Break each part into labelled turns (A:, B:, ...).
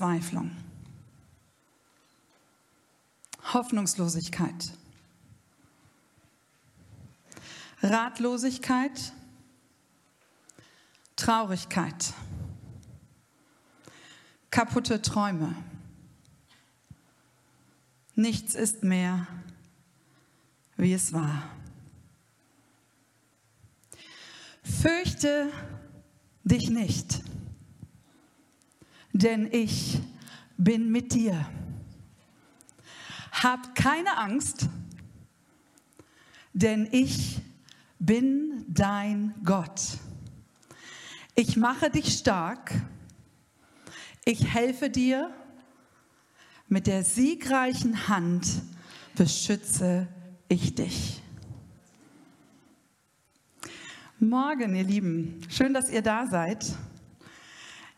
A: Verzweiflung. Hoffnungslosigkeit. Ratlosigkeit. Traurigkeit. Kaputte Träume. Nichts ist mehr, wie es war. Fürchte dich nicht, denn ich bin mit dir. Hab keine Angst, denn ich bin dein Gott. Ich mache dich stark, ich helfe dir mit der siegreichen Hand beschütze ich dich. Morgen, ihr Lieben. Schön, dass ihr da seid.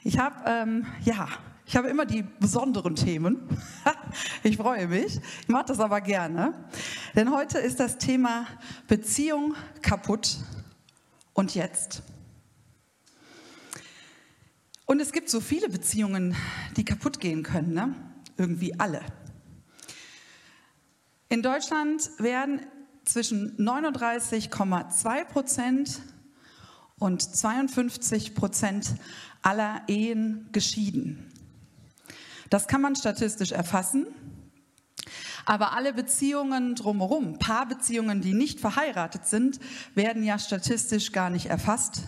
A: Ich habe, ähm, ja, ich habe immer die besonderen Themen. ich freue mich. Ich mache das aber gerne. Denn heute ist das Thema Beziehung kaputt und jetzt. Und es gibt so viele Beziehungen, die kaputt gehen können. Ne? irgendwie alle. In Deutschland werden zwischen 39,2 Prozent und 52 Prozent aller Ehen geschieden. Das kann man statistisch erfassen. Aber alle Beziehungen drumherum, Paarbeziehungen, die nicht verheiratet sind, werden ja statistisch gar nicht erfasst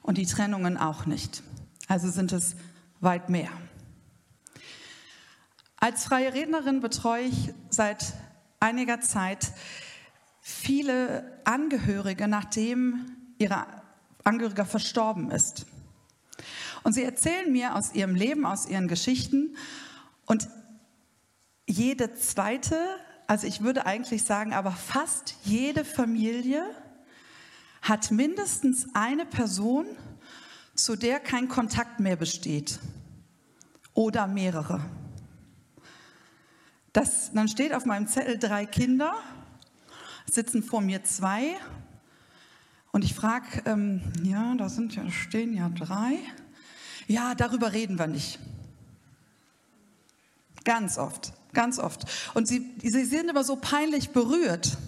A: und die Trennungen auch nicht. Also sind es weit mehr. Als freie Rednerin betreue ich seit einiger Zeit viele Angehörige, nachdem ihr Angehöriger verstorben ist. Und sie erzählen mir aus ihrem Leben, aus ihren Geschichten. Und jede zweite, also ich würde eigentlich sagen, aber fast jede Familie hat mindestens eine Person, zu der kein Kontakt mehr besteht. Oder mehrere. Das, dann steht auf meinem Zettel drei Kinder, sitzen vor mir zwei. Und ich frage, ähm, ja, da sind ja, stehen ja drei. Ja, darüber reden wir nicht. Ganz oft, ganz oft. Und sie, sie sind immer so peinlich berührt.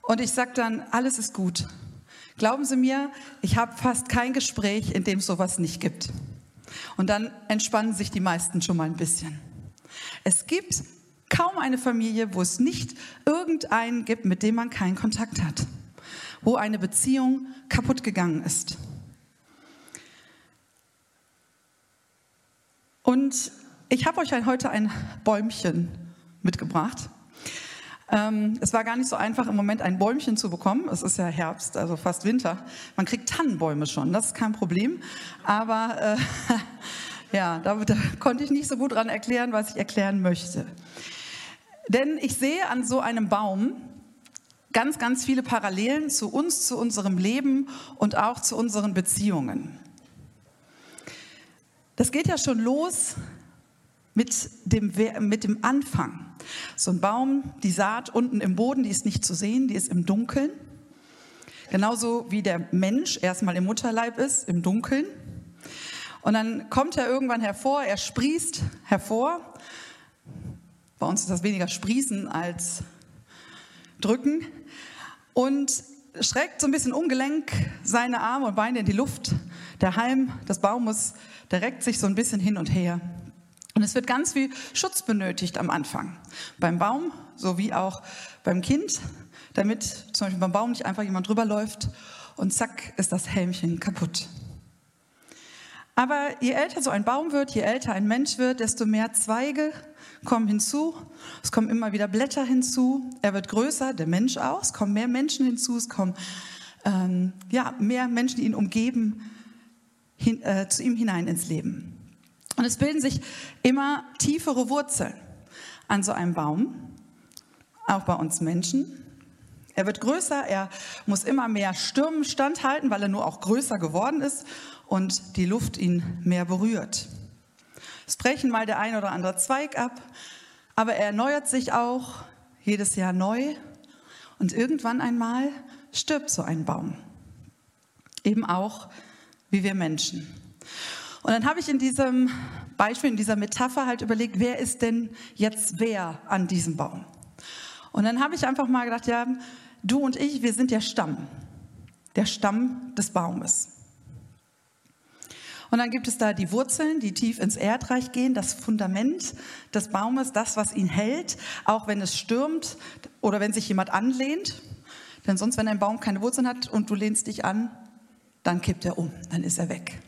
A: Und ich sage dann, alles ist gut. Glauben Sie mir, ich habe fast kein Gespräch, in dem es sowas nicht gibt. Und dann entspannen sich die meisten schon mal ein bisschen. Es gibt kaum eine Familie, wo es nicht irgendeinen gibt, mit dem man keinen Kontakt hat, wo eine Beziehung kaputt gegangen ist. Und ich habe euch heute ein Bäumchen mitgebracht. Ähm, es war gar nicht so einfach, im Moment ein Bäumchen zu bekommen. Es ist ja Herbst, also fast Winter. Man kriegt Tannenbäume schon, das ist kein Problem. Aber äh, Ja, da, da konnte ich nicht so gut dran erklären, was ich erklären möchte. Denn ich sehe an so einem Baum ganz, ganz viele Parallelen zu uns, zu unserem Leben und auch zu unseren Beziehungen. Das geht ja schon los mit dem, mit dem Anfang. So ein Baum, die Saat unten im Boden, die ist nicht zu sehen, die ist im Dunkeln. Genauso wie der Mensch erstmal im Mutterleib ist, im Dunkeln. Und dann kommt er irgendwann hervor, er sprießt hervor. Bei uns ist das weniger sprießen als drücken. Und schreckt so ein bisschen ungelenk seine Arme und Beine in die Luft. Der Halm des Baumes, der reckt sich so ein bisschen hin und her. Und es wird ganz viel Schutz benötigt am Anfang. Beim Baum sowie auch beim Kind, damit zum Beispiel beim Baum nicht einfach jemand drüber läuft und zack ist das Helmchen kaputt. Aber je älter so ein Baum wird, je älter ein Mensch wird, desto mehr Zweige kommen hinzu. Es kommen immer wieder Blätter hinzu. Er wird größer, der Mensch auch. Es kommen mehr Menschen hinzu. Es kommen ähm, ja, mehr Menschen, die ihn umgeben, hin, äh, zu ihm hinein ins Leben. Und es bilden sich immer tiefere Wurzeln an so einem Baum, auch bei uns Menschen. Er wird größer, er muss immer mehr Stürmen standhalten, weil er nur auch größer geworden ist und die Luft ihn mehr berührt. Es brechen mal der ein oder andere Zweig ab, aber er erneuert sich auch jedes Jahr neu und irgendwann einmal stirbt so ein Baum. Eben auch wie wir Menschen. Und dann habe ich in diesem Beispiel, in dieser Metapher halt überlegt, wer ist denn jetzt wer an diesem Baum? Und dann habe ich einfach mal gedacht, ja, du und ich, wir sind der Stamm, der Stamm des Baumes. Und dann gibt es da die Wurzeln, die tief ins Erdreich gehen, das Fundament des Baumes, das, was ihn hält, auch wenn es stürmt oder wenn sich jemand anlehnt. Denn sonst, wenn ein Baum keine Wurzeln hat und du lehnst dich an, dann kippt er um, dann ist er weg.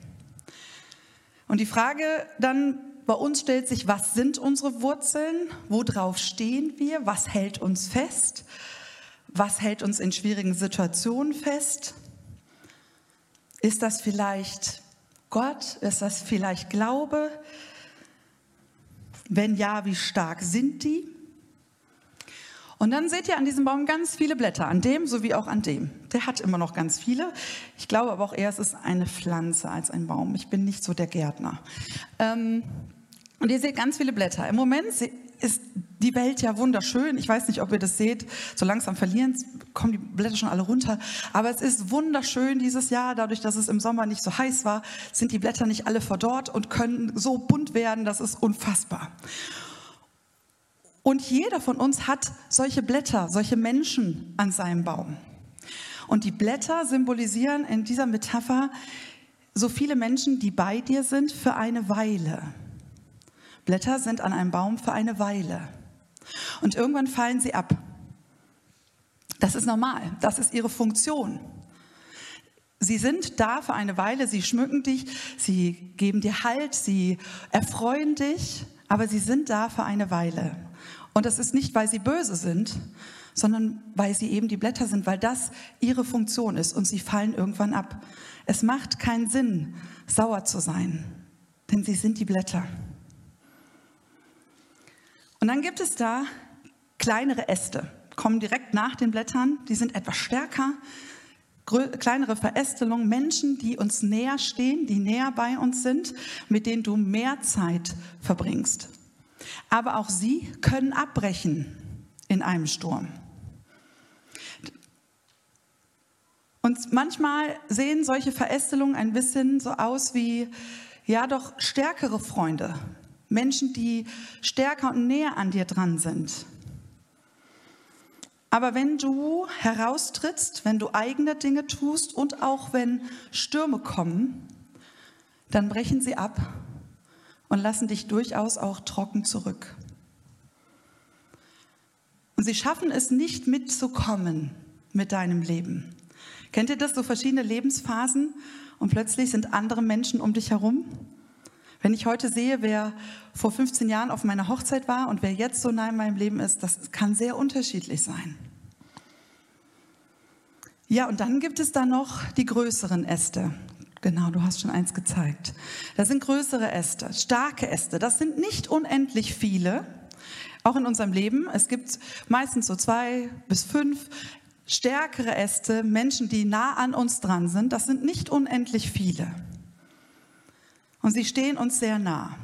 A: Und die Frage dann bei uns stellt sich, was sind unsere Wurzeln? Worauf stehen wir? Was hält uns fest? Was hält uns in schwierigen Situationen fest? Ist das vielleicht Gott? Ist das vielleicht Glaube? Wenn ja, wie stark sind die? Und dann seht ihr an diesem Baum ganz viele Blätter, an dem sowie auch an dem. Der hat immer noch ganz viele. Ich glaube aber auch eher, es ist eine Pflanze als ein Baum. Ich bin nicht so der Gärtner. Ähm, und ihr seht ganz viele Blätter. Im Moment ist die Welt ja wunderschön. Ich weiß nicht, ob ihr das seht. So langsam verlieren, kommen die Blätter schon alle runter. Aber es ist wunderschön dieses Jahr. Dadurch, dass es im Sommer nicht so heiß war, sind die Blätter nicht alle verdorrt und können so bunt werden. Das ist unfassbar. Und jeder von uns hat solche Blätter, solche Menschen an seinem Baum. Und die Blätter symbolisieren in dieser Metapher so viele Menschen, die bei dir sind für eine Weile. Blätter sind an einem Baum für eine Weile. Und irgendwann fallen sie ab. Das ist normal. Das ist ihre Funktion. Sie sind da für eine Weile, sie schmücken dich, sie geben dir Halt, sie erfreuen dich, aber sie sind da für eine Weile. Und das ist nicht, weil sie böse sind, sondern weil sie eben die Blätter sind, weil das ihre Funktion ist und sie fallen irgendwann ab. Es macht keinen Sinn, sauer zu sein, denn sie sind die Blätter. Und dann gibt es da kleinere Äste, kommen direkt nach den Blättern, die sind etwas stärker, kleinere Verästelungen, Menschen, die uns näher stehen, die näher bei uns sind, mit denen du mehr Zeit verbringst. Aber auch sie können abbrechen in einem Sturm. Und manchmal sehen solche Verästelungen ein bisschen so aus wie, ja doch, stärkere Freunde, Menschen, die stärker und näher an dir dran sind. Aber wenn du heraustrittst, wenn du eigene Dinge tust und auch wenn Stürme kommen, dann brechen sie ab und lassen dich durchaus auch trocken zurück. Und sie schaffen es nicht mitzukommen mit deinem Leben. Kennt ihr das, so verschiedene Lebensphasen und plötzlich sind andere Menschen um dich herum? Wenn ich heute sehe, wer vor 15 Jahren auf meiner Hochzeit war und wer jetzt so nah in meinem Leben ist, das kann sehr unterschiedlich sein. Ja, und dann gibt es da noch die größeren Äste. Genau, du hast schon eins gezeigt. Das sind größere Äste, starke Äste. Das sind nicht unendlich viele, auch in unserem Leben. Es gibt meistens so zwei bis fünf stärkere Äste, Menschen, die nah an uns dran sind. Das sind nicht unendlich viele. Und sie stehen uns sehr nah.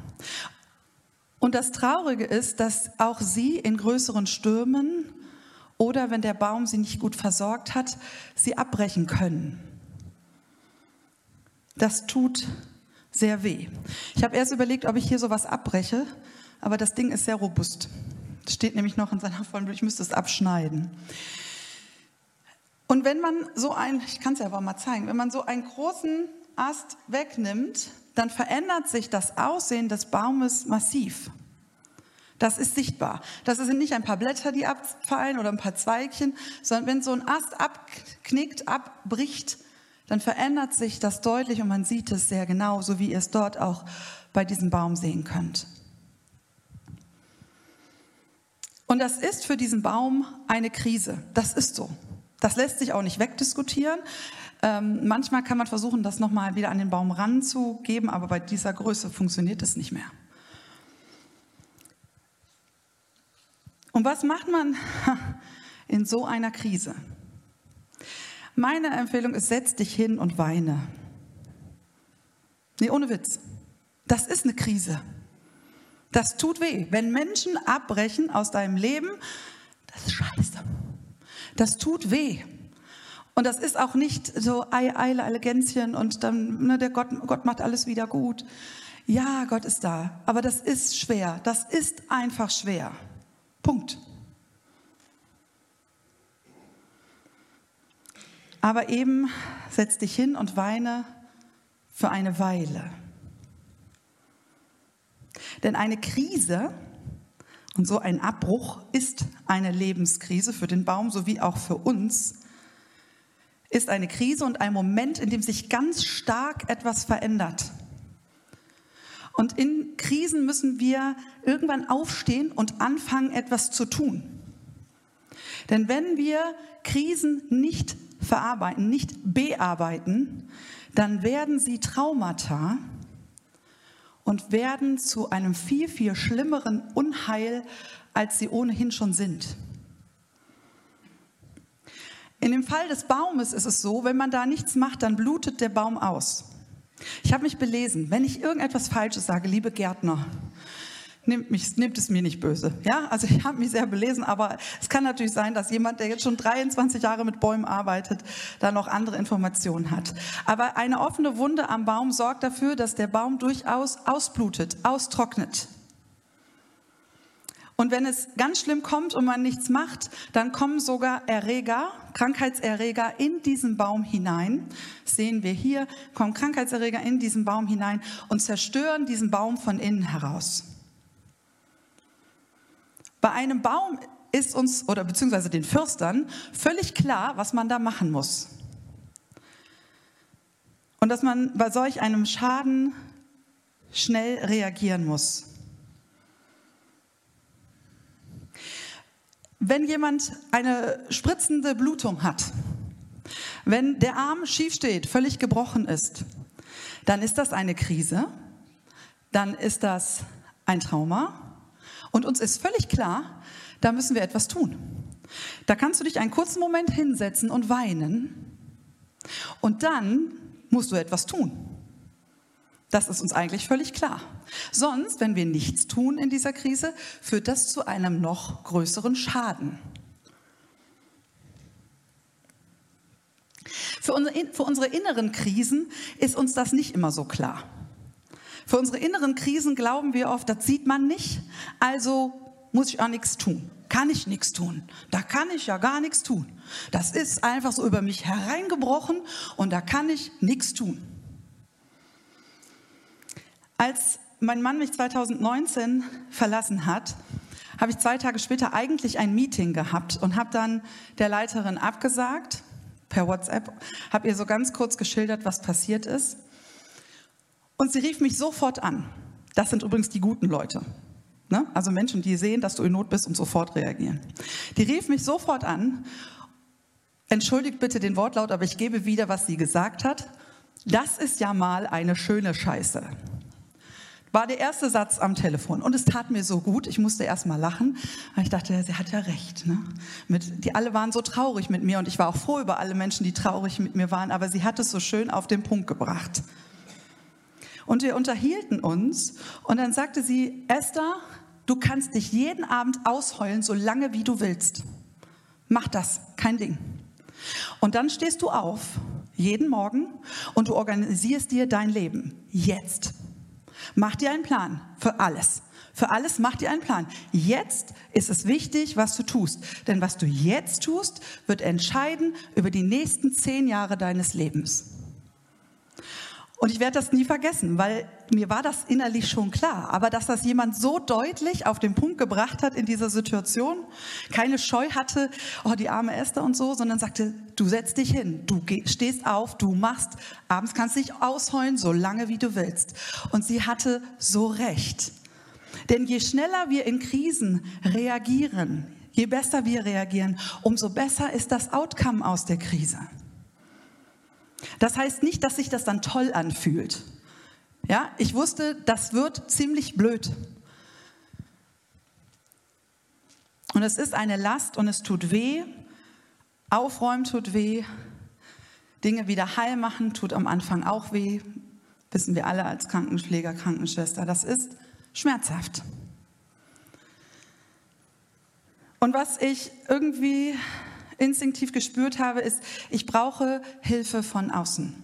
A: Und das Traurige ist, dass auch sie in größeren Stürmen oder wenn der Baum sie nicht gut versorgt hat, sie abbrechen können. Das tut sehr weh. Ich habe erst überlegt, ob ich hier sowas abbreche, aber das Ding ist sehr robust. Steht nämlich noch in seiner vollen ich müsste es abschneiden. Und wenn man so ein, ich kann es ja aber mal zeigen, wenn man so einen großen Ast wegnimmt, dann verändert sich das Aussehen des Baumes massiv. Das ist sichtbar. Das sind nicht ein paar Blätter, die abfallen oder ein paar Zweigchen, sondern wenn so ein Ast abknickt, abbricht, dann verändert sich das deutlich und man sieht es sehr genau, so wie ihr es dort auch bei diesem Baum sehen könnt. Und das ist für diesen Baum eine Krise. Das ist so. Das lässt sich auch nicht wegdiskutieren. Ähm, manchmal kann man versuchen, das nochmal wieder an den Baum ranzugeben, aber bei dieser Größe funktioniert es nicht mehr. Und was macht man in so einer Krise? Meine Empfehlung ist, setz dich hin und weine. Nee, ohne Witz. Das ist eine Krise. Das tut weh. Wenn Menschen abbrechen aus deinem Leben, das ist scheiße. Das tut weh. Und das ist auch nicht so Ei, Eile, Elegenzchen und dann, ne, der Gott, Gott macht alles wieder gut. Ja, Gott ist da. Aber das ist schwer. Das ist einfach schwer. Punkt. Aber eben setz dich hin und weine für eine Weile. Denn eine Krise und so ein Abbruch ist eine Lebenskrise für den Baum sowie auch für uns, ist eine Krise und ein Moment, in dem sich ganz stark etwas verändert. Und in Krisen müssen wir irgendwann aufstehen und anfangen, etwas zu tun. Denn wenn wir Krisen nicht verarbeiten, nicht bearbeiten, dann werden sie Traumata und werden zu einem viel, viel schlimmeren Unheil, als sie ohnehin schon sind. In dem Fall des Baumes ist es so, wenn man da nichts macht, dann blutet der Baum aus. Ich habe mich belesen, wenn ich irgendetwas Falsches sage, liebe Gärtner, Nehmt, mich, nehmt es mir nicht böse. Ja, also ich habe mich sehr belesen, aber es kann natürlich sein, dass jemand, der jetzt schon 23 Jahre mit Bäumen arbeitet, da noch andere Informationen hat. Aber eine offene Wunde am Baum sorgt dafür, dass der Baum durchaus ausblutet, austrocknet. Und wenn es ganz schlimm kommt und man nichts macht, dann kommen sogar Erreger, Krankheitserreger in diesen Baum hinein. Das sehen wir hier, kommen Krankheitserreger in diesen Baum hinein und zerstören diesen Baum von innen heraus. Bei einem Baum ist uns, oder beziehungsweise den Fürstern, völlig klar, was man da machen muss. Und dass man bei solch einem Schaden schnell reagieren muss. Wenn jemand eine spritzende Blutung hat, wenn der Arm schief steht, völlig gebrochen ist, dann ist das eine Krise, dann ist das ein Trauma und uns ist völlig klar, da müssen wir etwas tun. Da kannst du dich einen kurzen Moment hinsetzen und weinen. Und dann musst du etwas tun. Das ist uns eigentlich völlig klar. Sonst, wenn wir nichts tun in dieser Krise, führt das zu einem noch größeren Schaden. Für unsere, inneren Krisen ist uns das nicht immer so klar. Für unsere inneren Krisen glauben wir oft, das sieht man nicht, also muss ich auch nichts tun. Kann ich nichts tun. Da kann ich ja gar nichts tun. Das ist einfach so über mich hereingebrochen und da kann ich nichts tun. Als mein Mann mich 2019 verlassen hat, habe ich zwei Tage später eigentlich ein Meeting gehabt und habe dann der Leiterin abgesagt per WhatsApp, habe ihr so ganz kurz geschildert, was passiert ist. Und sie rief mich sofort an. Das sind übrigens die guten Leute. Ne? Also Menschen, die sehen, dass du in Not bist und sofort reagieren. Die rief mich sofort an. Entschuldigt bitte den Wortlaut, aber ich gebe wieder, was sie gesagt hat. Das ist ja mal eine schöne Scheiße. War der erste Satz am Telefon. Und es tat mir so gut. Ich musste erst mal lachen. Ich dachte, sie hat ja recht. Ne? Mit, die alle waren so traurig mit mir und ich war auch froh über alle Menschen, die traurig mit mir waren. Aber sie hat es so schön auf den Punkt gebracht. Und wir unterhielten uns und dann sagte sie, Esther, du kannst dich jeden Abend ausheulen, so lange wie du willst. Mach das, kein Ding. Und dann stehst du auf, jeden Morgen, und du organisierst dir dein Leben. Jetzt. Mach dir einen Plan für alles. Für alles mach dir einen Plan. Jetzt ist es wichtig, was du tust. Denn was du jetzt tust, wird entscheiden über die nächsten zehn Jahre deines Lebens. Und ich werde das nie vergessen, weil mir war das innerlich schon klar. Aber dass das jemand so deutlich auf den Punkt gebracht hat in dieser Situation, keine Scheu hatte, oh, die arme Esther und so, sondern sagte, du setzt dich hin, du stehst auf, du machst, abends kannst du dich ausheulen, so lange wie du willst. Und sie hatte so recht. Denn je schneller wir in Krisen reagieren, je besser wir reagieren, umso besser ist das Outcome aus der Krise. Das heißt nicht, dass sich das dann toll anfühlt. Ja, ich wusste, das wird ziemlich blöd. Und es ist eine Last und es tut weh. Aufräumen tut weh. Dinge wieder heil machen tut am Anfang auch weh. Wissen wir alle als Krankenschläger, Krankenschwester. Das ist schmerzhaft. Und was ich irgendwie instinktiv gespürt habe, ist, ich brauche Hilfe von außen.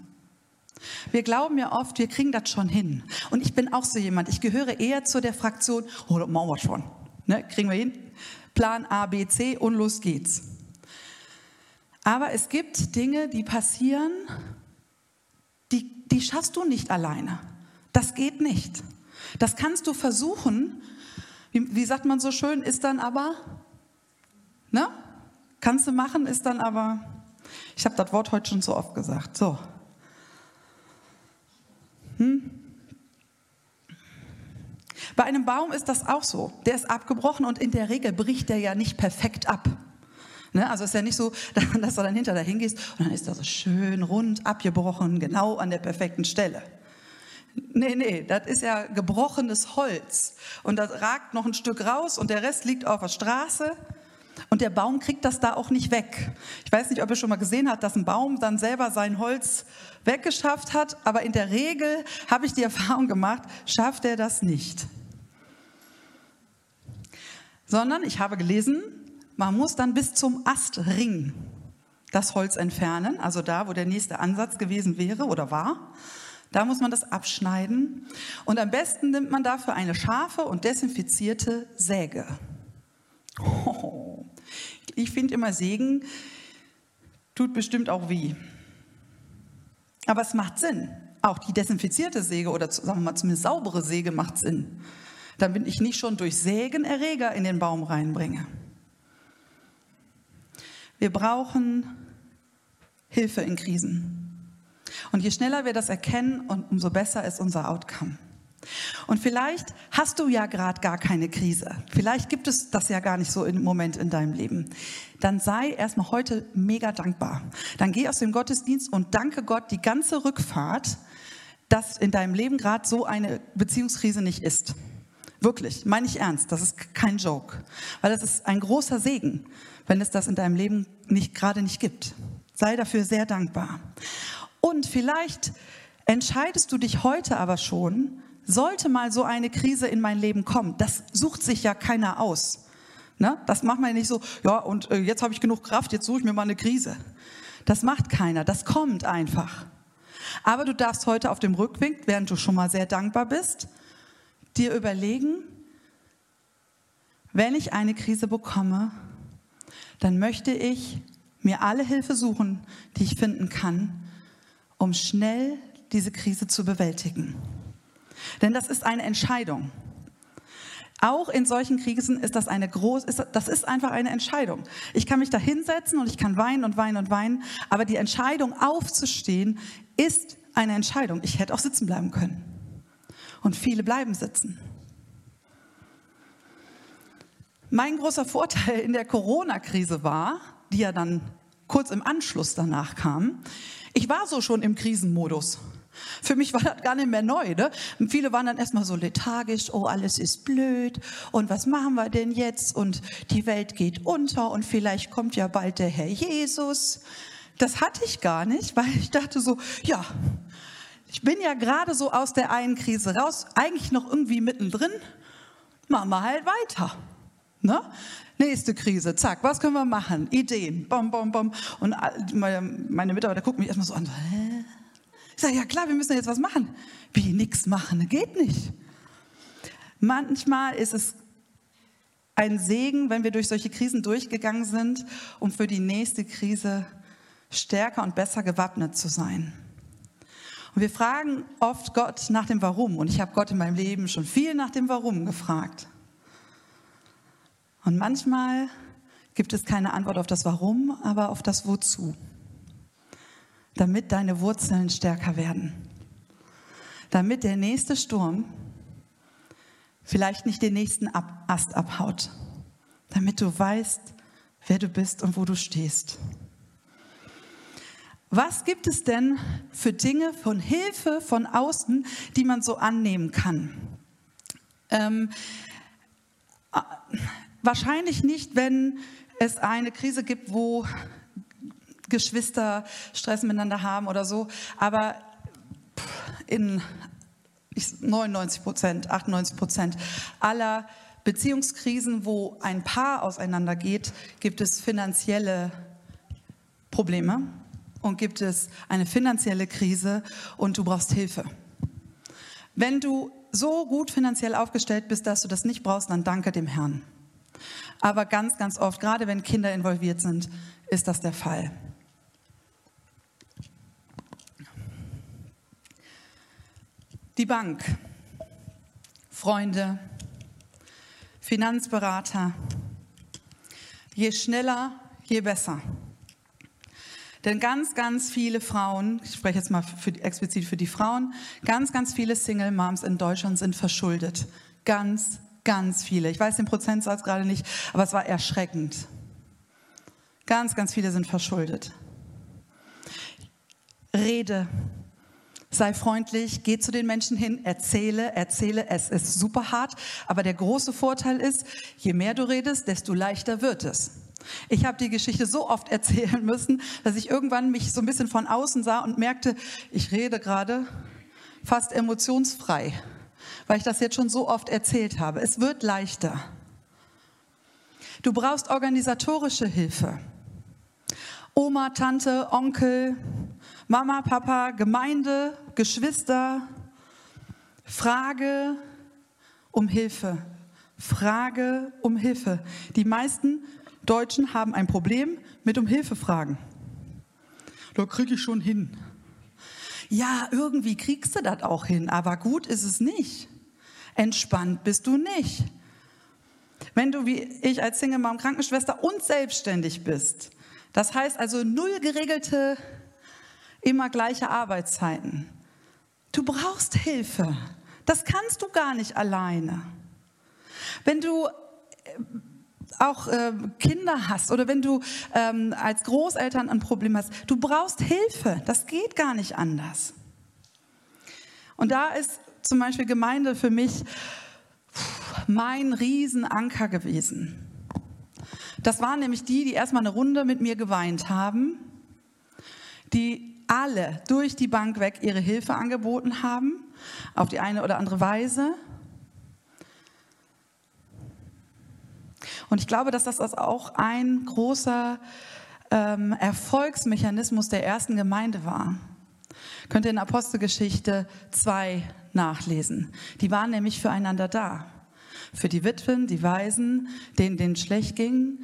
A: Wir glauben ja oft, wir kriegen das schon hin. Und ich bin auch so jemand, ich gehöre eher zu der Fraktion, oh, das machen wir schon. Ne, kriegen wir hin? Plan A, B, C und los geht's. Aber es gibt Dinge, die passieren, die, die schaffst du nicht alleine. Das geht nicht. Das kannst du versuchen. Wie, wie sagt man so schön, ist dann aber, ne? Kannst du machen, ist dann aber, ich habe das Wort heute schon so oft gesagt. So. Hm? Bei einem Baum ist das auch so. Der ist abgebrochen und in der Regel bricht der ja nicht perfekt ab. Ne? Also ist ja nicht so, dass du dann hinter dahin gehst und dann ist er so schön rund abgebrochen, genau an der perfekten Stelle. Nee, nee, das ist ja gebrochenes Holz. Und das ragt noch ein Stück raus und der Rest liegt auf der Straße. Und der Baum kriegt das da auch nicht weg. Ich weiß nicht, ob ihr schon mal gesehen habt, dass ein Baum dann selber sein Holz weggeschafft hat, aber in der Regel habe ich die Erfahrung gemacht, schafft er das nicht. Sondern ich habe gelesen, man muss dann bis zum Astring das Holz entfernen, also da, wo der nächste Ansatz gewesen wäre oder war. Da muss man das abschneiden. Und am besten nimmt man dafür eine scharfe und desinfizierte Säge. Oh, ich finde immer Sägen tut bestimmt auch weh. Aber es macht Sinn. Auch die desinfizierte Säge oder sagen wir mal zumindest saubere Säge macht Sinn. Damit ich nicht schon durch Sägen Erreger in den Baum reinbringe. Wir brauchen Hilfe in Krisen. Und je schneller wir das erkennen, umso besser ist unser Outcome. Und vielleicht hast du ja gerade gar keine Krise. Vielleicht gibt es das ja gar nicht so im Moment in deinem Leben. Dann sei erstmal heute mega dankbar. Dann geh aus dem Gottesdienst und danke Gott die ganze Rückfahrt, dass in deinem Leben gerade so eine Beziehungskrise nicht ist. Wirklich, meine ich ernst, das ist kein Joke. Weil das ist ein großer Segen, wenn es das in deinem Leben nicht, gerade nicht gibt. Sei dafür sehr dankbar. Und vielleicht entscheidest du dich heute aber schon, sollte mal so eine Krise in mein Leben kommen, das sucht sich ja keiner aus. Ne? Das macht man ja nicht so, ja, und äh, jetzt habe ich genug Kraft, jetzt suche ich mir mal eine Krise. Das macht keiner, das kommt einfach. Aber du darfst heute auf dem Rückweg, während du schon mal sehr dankbar bist, dir überlegen, wenn ich eine Krise bekomme, dann möchte ich mir alle Hilfe suchen, die ich finden kann, um schnell diese Krise zu bewältigen. Denn das ist eine Entscheidung. Auch in solchen Krisen ist das eine groß, ist, das ist einfach eine Entscheidung. Ich kann mich da hinsetzen und ich kann weinen und weinen und weinen, aber die Entscheidung aufzustehen ist eine Entscheidung. Ich hätte auch sitzen bleiben können. Und viele bleiben sitzen. Mein großer Vorteil in der Corona-Krise war, die ja dann kurz im Anschluss danach kam, ich war so schon im Krisenmodus. Für mich war das gar nicht mehr neu. Ne? Viele waren dann erstmal so lethargisch, oh, alles ist blöd und was machen wir denn jetzt? Und die Welt geht unter und vielleicht kommt ja bald der Herr Jesus. Das hatte ich gar nicht, weil ich dachte so, ja, ich bin ja gerade so aus der einen Krise raus, eigentlich noch irgendwie mittendrin, machen wir halt weiter. Ne? Nächste Krise, zack, was können wir machen? Ideen, bom, bom, bom. Und meine Mitarbeiter gucken mich erstmal so an, hä? Ich sage, ja klar, wir müssen jetzt was machen. Wie, nichts machen? Geht nicht. Manchmal ist es ein Segen, wenn wir durch solche Krisen durchgegangen sind, um für die nächste Krise stärker und besser gewappnet zu sein. Und wir fragen oft Gott nach dem Warum. Und ich habe Gott in meinem Leben schon viel nach dem Warum gefragt. Und manchmal gibt es keine Antwort auf das Warum, aber auf das Wozu damit deine Wurzeln stärker werden. Damit der nächste Sturm vielleicht nicht den nächsten Ast abhaut. Damit du weißt, wer du bist und wo du stehst. Was gibt es denn für Dinge von Hilfe von außen, die man so annehmen kann? Ähm, äh, wahrscheinlich nicht, wenn es eine Krise gibt, wo Geschwister Stress miteinander haben oder so. Aber in 99 Prozent, 98 Prozent aller Beziehungskrisen, wo ein Paar auseinandergeht, gibt es finanzielle Probleme und gibt es eine finanzielle Krise und du brauchst Hilfe. Wenn du so gut finanziell aufgestellt bist, dass du das nicht brauchst, dann danke dem Herrn. Aber ganz, ganz oft, gerade wenn Kinder involviert sind, ist das der Fall. Die Bank, Freunde, Finanzberater, je schneller, je besser. Denn ganz, ganz viele Frauen, ich spreche jetzt mal für, explizit für die Frauen, ganz, ganz viele Single Moms in Deutschland sind verschuldet. Ganz, ganz viele. Ich weiß den Prozentsatz gerade nicht, aber es war erschreckend. Ganz, ganz viele sind verschuldet. Rede. Sei freundlich, geh zu den Menschen hin, erzähle, erzähle. Es ist super hart, aber der große Vorteil ist, je mehr du redest, desto leichter wird es. Ich habe die Geschichte so oft erzählen müssen, dass ich irgendwann mich so ein bisschen von außen sah und merkte, ich rede gerade fast emotionsfrei, weil ich das jetzt schon so oft erzählt habe. Es wird leichter. Du brauchst organisatorische Hilfe. Oma, Tante, Onkel, Mama, Papa, Gemeinde, Geschwister. Frage um Hilfe. Frage um Hilfe. Die meisten Deutschen haben ein Problem mit um Hilfe fragen. Da kriege ich schon hin. Ja, irgendwie kriegst du das auch hin, aber gut ist es nicht. Entspannt bist du nicht. Wenn du wie ich als Single Mom Krankenschwester und selbstständig bist, das heißt also null geregelte, immer gleiche Arbeitszeiten. Du brauchst Hilfe. Das kannst du gar nicht alleine. Wenn du auch äh, Kinder hast oder wenn du ähm, als Großeltern ein Problem hast, du brauchst Hilfe. Das geht gar nicht anders. Und da ist zum Beispiel Gemeinde für mich mein Riesenanker gewesen. Das waren nämlich die, die erstmal eine Runde mit mir geweint haben, die alle durch die Bank weg ihre Hilfe angeboten haben, auf die eine oder andere Weise. Und ich glaube, dass das auch ein großer ähm, Erfolgsmechanismus der ersten Gemeinde war. Könnt ihr in Apostelgeschichte 2 nachlesen. Die waren nämlich füreinander da. Für die Witwen, die Waisen, denen denen schlecht ging,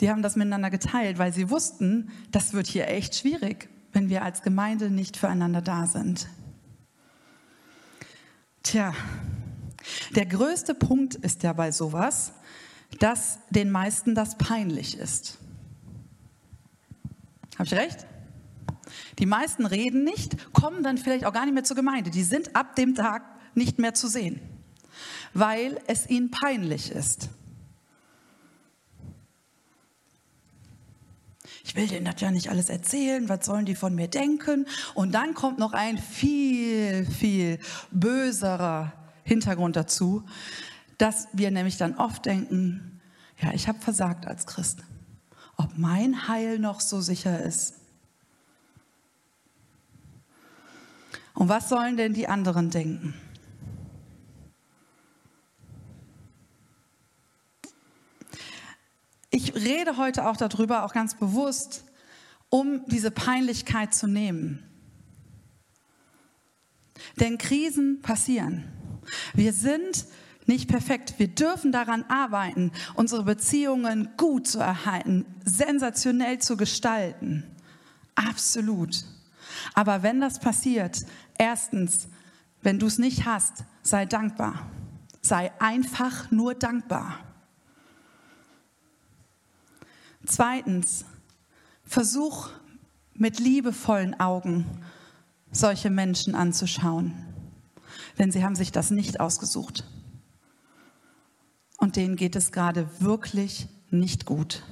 A: die haben das miteinander geteilt, weil sie wussten, das wird hier echt schwierig, wenn wir als Gemeinde nicht füreinander da sind. Tja, der größte Punkt ist ja bei sowas, dass den meisten das peinlich ist. Habe ich recht? Die meisten reden nicht, kommen dann vielleicht auch gar nicht mehr zur Gemeinde. Die sind ab dem Tag nicht mehr zu sehen, weil es ihnen peinlich ist. Ich will denen das ja nicht alles erzählen, was sollen die von mir denken? Und dann kommt noch ein viel, viel böserer Hintergrund dazu, dass wir nämlich dann oft denken, ja, ich habe versagt als Christ. Ob mein Heil noch so sicher ist. Und was sollen denn die anderen denken? Ich rede heute auch darüber, auch ganz bewusst, um diese Peinlichkeit zu nehmen. Denn Krisen passieren. Wir sind nicht perfekt. Wir dürfen daran arbeiten, unsere Beziehungen gut zu erhalten, sensationell zu gestalten. Absolut. Aber wenn das passiert, erstens, wenn du es nicht hast, sei dankbar. Sei einfach nur dankbar. Zweitens, versuch mit liebevollen Augen solche Menschen anzuschauen, denn sie haben sich das nicht ausgesucht und denen geht es gerade wirklich nicht gut.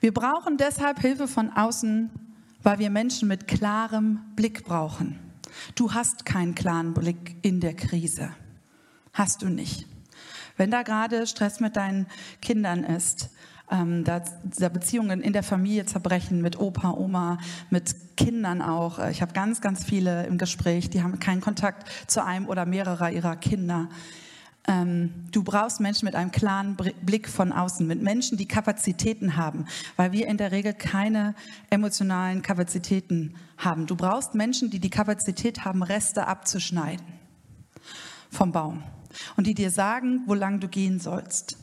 A: Wir brauchen deshalb Hilfe von außen, weil wir Menschen mit klarem Blick brauchen. Du hast keinen klaren Blick in der Krise. Hast du nicht. Wenn da gerade Stress mit deinen Kindern ist, ähm, da, da Beziehungen in der Familie zerbrechen, mit Opa, Oma, mit Kindern auch. Ich habe ganz, ganz viele im Gespräch, die haben keinen Kontakt zu einem oder mehrerer ihrer Kinder. Ähm, du brauchst Menschen mit einem klaren Blick von außen, mit Menschen, die Kapazitäten haben, weil wir in der Regel keine emotionalen Kapazitäten haben. Du brauchst Menschen, die die Kapazität haben, Reste abzuschneiden vom Baum und die dir sagen, wo lang du gehen sollst.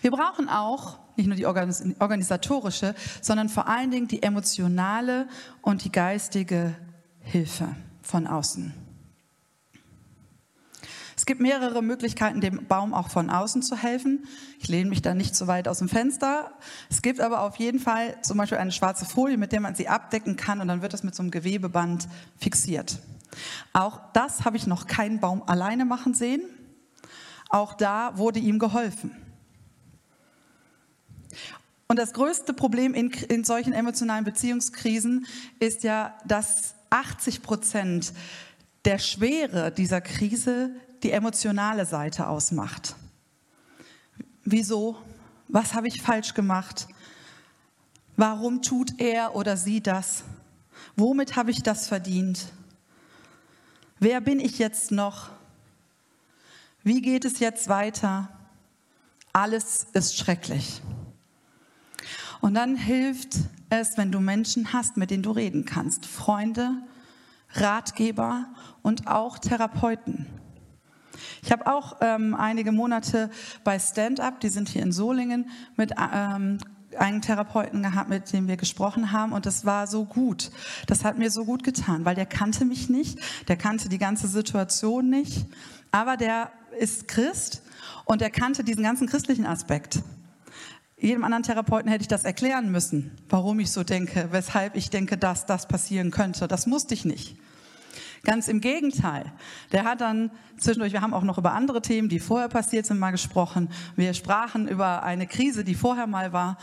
A: Wir brauchen auch nicht nur die organisatorische, sondern vor allen Dingen die emotionale und die geistige Hilfe von außen. Es gibt mehrere Möglichkeiten, dem Baum auch von außen zu helfen. Ich lehne mich da nicht so weit aus dem Fenster. Es gibt aber auf jeden Fall zum Beispiel eine schwarze Folie, mit der man sie abdecken kann und dann wird das mit so einem Gewebeband fixiert. Auch das habe ich noch keinen Baum alleine machen sehen. Auch da wurde ihm geholfen. Und das größte Problem in, in solchen emotionalen Beziehungskrisen ist ja, dass 80 Prozent der Schwere dieser Krise die emotionale Seite ausmacht. Wieso? Was habe ich falsch gemacht? Warum tut er oder sie das? Womit habe ich das verdient? Wer bin ich jetzt noch? Wie geht es jetzt weiter? Alles ist schrecklich. Und dann hilft es, wenn du Menschen hast, mit denen du reden kannst. Freunde, Ratgeber und auch Therapeuten. Ich habe auch ähm, einige Monate bei Stand Up, die sind hier in Solingen, mit ähm, einen Therapeuten gehabt, mit dem wir gesprochen haben und das war so gut. Das hat mir so gut getan, weil der kannte mich nicht, der kannte die ganze Situation nicht, aber der ist Christ und er kannte diesen ganzen christlichen Aspekt. Jedem anderen Therapeuten hätte ich das erklären müssen, warum ich so denke, weshalb ich denke, dass das passieren könnte. Das musste ich nicht. Ganz im Gegenteil. Der hat dann zwischendurch, wir haben auch noch über andere Themen, die vorher passiert sind, mal gesprochen. Wir sprachen über eine Krise, die vorher mal war.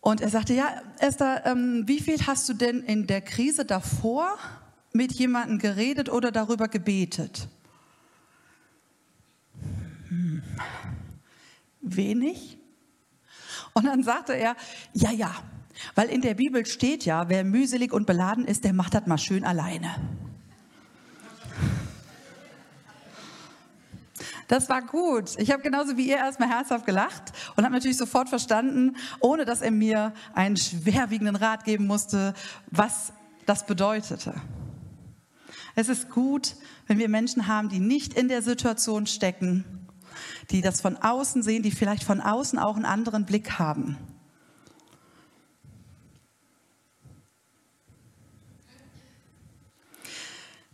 A: Und er sagte, ja, Esther, ähm, wie viel hast du denn in der Krise davor mit jemandem geredet oder darüber gebetet? Hm. Wenig. Und dann sagte er, ja, ja, weil in der Bibel steht ja, wer mühselig und beladen ist, der macht das mal schön alleine. Das war gut. Ich habe genauso wie ihr erstmal herzhaft gelacht und habe natürlich sofort verstanden, ohne dass er mir einen schwerwiegenden Rat geben musste, was das bedeutete. Es ist gut, wenn wir Menschen haben, die nicht in der Situation stecken, die das von außen sehen, die vielleicht von außen auch einen anderen Blick haben.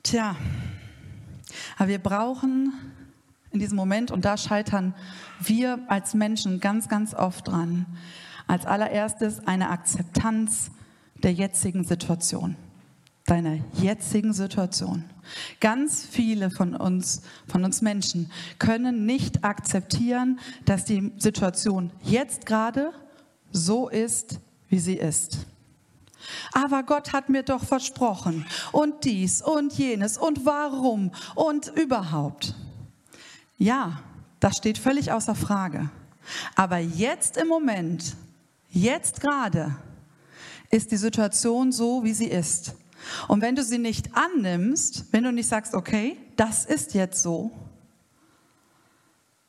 A: Tja, aber wir brauchen in diesem Moment, und da scheitern wir als Menschen ganz, ganz oft dran, als allererstes eine Akzeptanz der jetzigen Situation deiner jetzigen Situation. Ganz viele von uns, von uns Menschen können nicht akzeptieren, dass die Situation jetzt gerade so ist, wie sie ist. Aber Gott hat mir doch versprochen und dies und jenes und warum und überhaupt. Ja, das steht völlig außer Frage. Aber jetzt im Moment, jetzt gerade, ist die Situation so, wie sie ist. Und wenn du sie nicht annimmst, wenn du nicht sagst, okay, das ist jetzt so,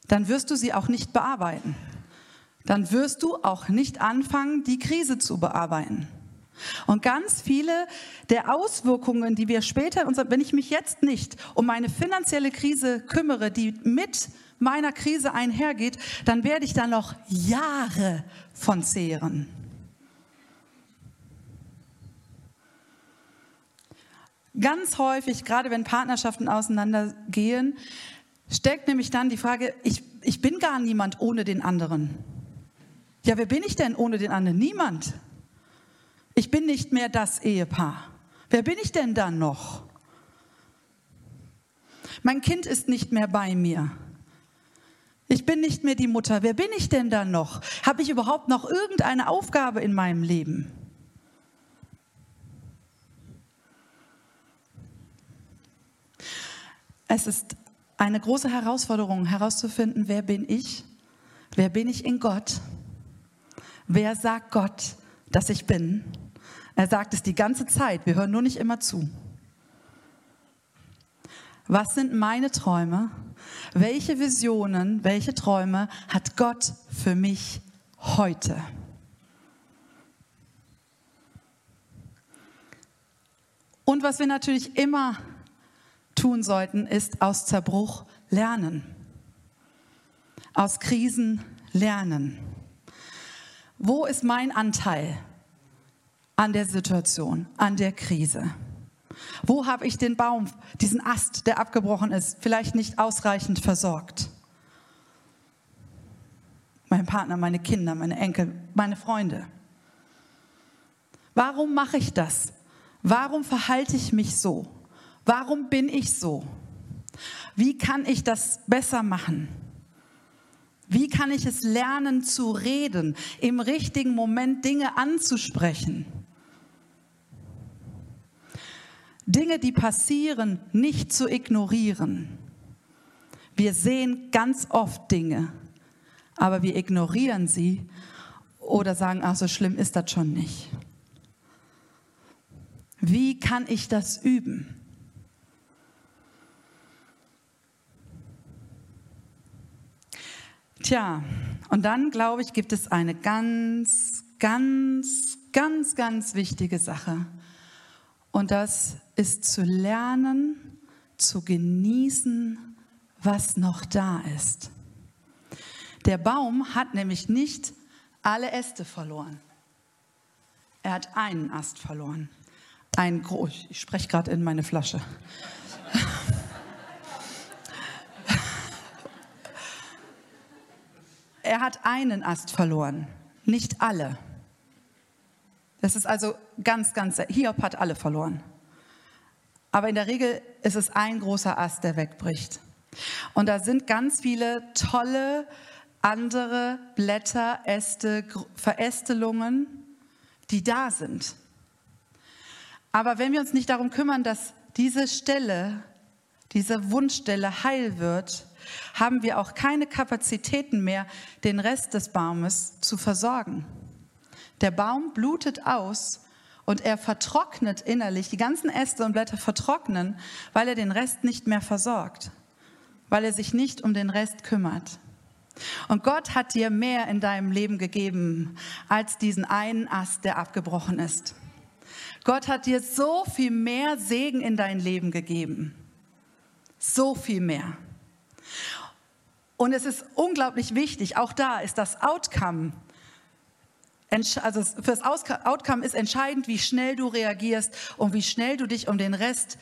A: dann wirst du sie auch nicht bearbeiten. Dann wirst du auch nicht anfangen, die Krise zu bearbeiten. Und ganz viele der Auswirkungen, die wir später, wenn ich mich jetzt nicht um meine finanzielle Krise kümmere, die mit meiner Krise einhergeht, dann werde ich da noch Jahre von zehren. Ganz häufig, gerade wenn Partnerschaften auseinandergehen, steckt nämlich dann die Frage, ich, ich bin gar niemand ohne den anderen. Ja, wer bin ich denn ohne den anderen? Niemand. Ich bin nicht mehr das Ehepaar. Wer bin ich denn dann noch? Mein Kind ist nicht mehr bei mir. Ich bin nicht mehr die Mutter. Wer bin ich denn dann noch? Habe ich überhaupt noch irgendeine Aufgabe in meinem Leben? Es ist eine große Herausforderung herauszufinden, wer bin ich? Wer bin ich in Gott? Wer sagt Gott, dass ich bin? Er sagt es die ganze Zeit, wir hören nur nicht immer zu. Was sind meine Träume? Welche Visionen, welche Träume hat Gott für mich heute? Und was wir natürlich immer tun sollten, ist aus Zerbruch lernen. Aus Krisen lernen. Wo ist mein Anteil an der Situation, an der Krise? Wo habe ich den Baum, diesen Ast, der abgebrochen ist, vielleicht nicht ausreichend versorgt? Mein Partner, meine Kinder, meine Enkel, meine Freunde. Warum mache ich das? Warum verhalte ich mich so? Warum bin ich so? Wie kann ich das besser machen? Wie kann ich es lernen zu reden, im richtigen Moment Dinge anzusprechen? Dinge, die passieren, nicht zu ignorieren. Wir sehen ganz oft Dinge, aber wir ignorieren sie oder sagen, ach, so schlimm ist das schon nicht. Wie kann ich das üben? Tja, und dann glaube ich, gibt es eine ganz, ganz, ganz, ganz wichtige Sache. Und das ist zu lernen, zu genießen, was noch da ist. Der Baum hat nämlich nicht alle Äste verloren. Er hat einen Ast verloren. Ein Gro ich spreche gerade in meine Flasche. Er hat einen Ast verloren, nicht alle. Das ist also ganz, ganz, Hiob hat alle verloren. Aber in der Regel ist es ein großer Ast, der wegbricht. Und da sind ganz viele tolle andere Blätter, Äste, Verästelungen, die da sind. Aber wenn wir uns nicht darum kümmern, dass diese Stelle, diese Wundstelle heil wird, haben wir auch keine Kapazitäten mehr, den Rest des Baumes zu versorgen. Der Baum blutet aus und er vertrocknet innerlich, die ganzen Äste und Blätter vertrocknen, weil er den Rest nicht mehr versorgt, weil er sich nicht um den Rest kümmert. Und Gott hat dir mehr in deinem Leben gegeben als diesen einen Ast, der abgebrochen ist. Gott hat dir so viel mehr Segen in dein Leben gegeben. So viel mehr. Und es ist unglaublich wichtig, auch da ist das Outcome, also für das Outcome ist entscheidend, wie schnell du reagierst und wie schnell du dich um den Rest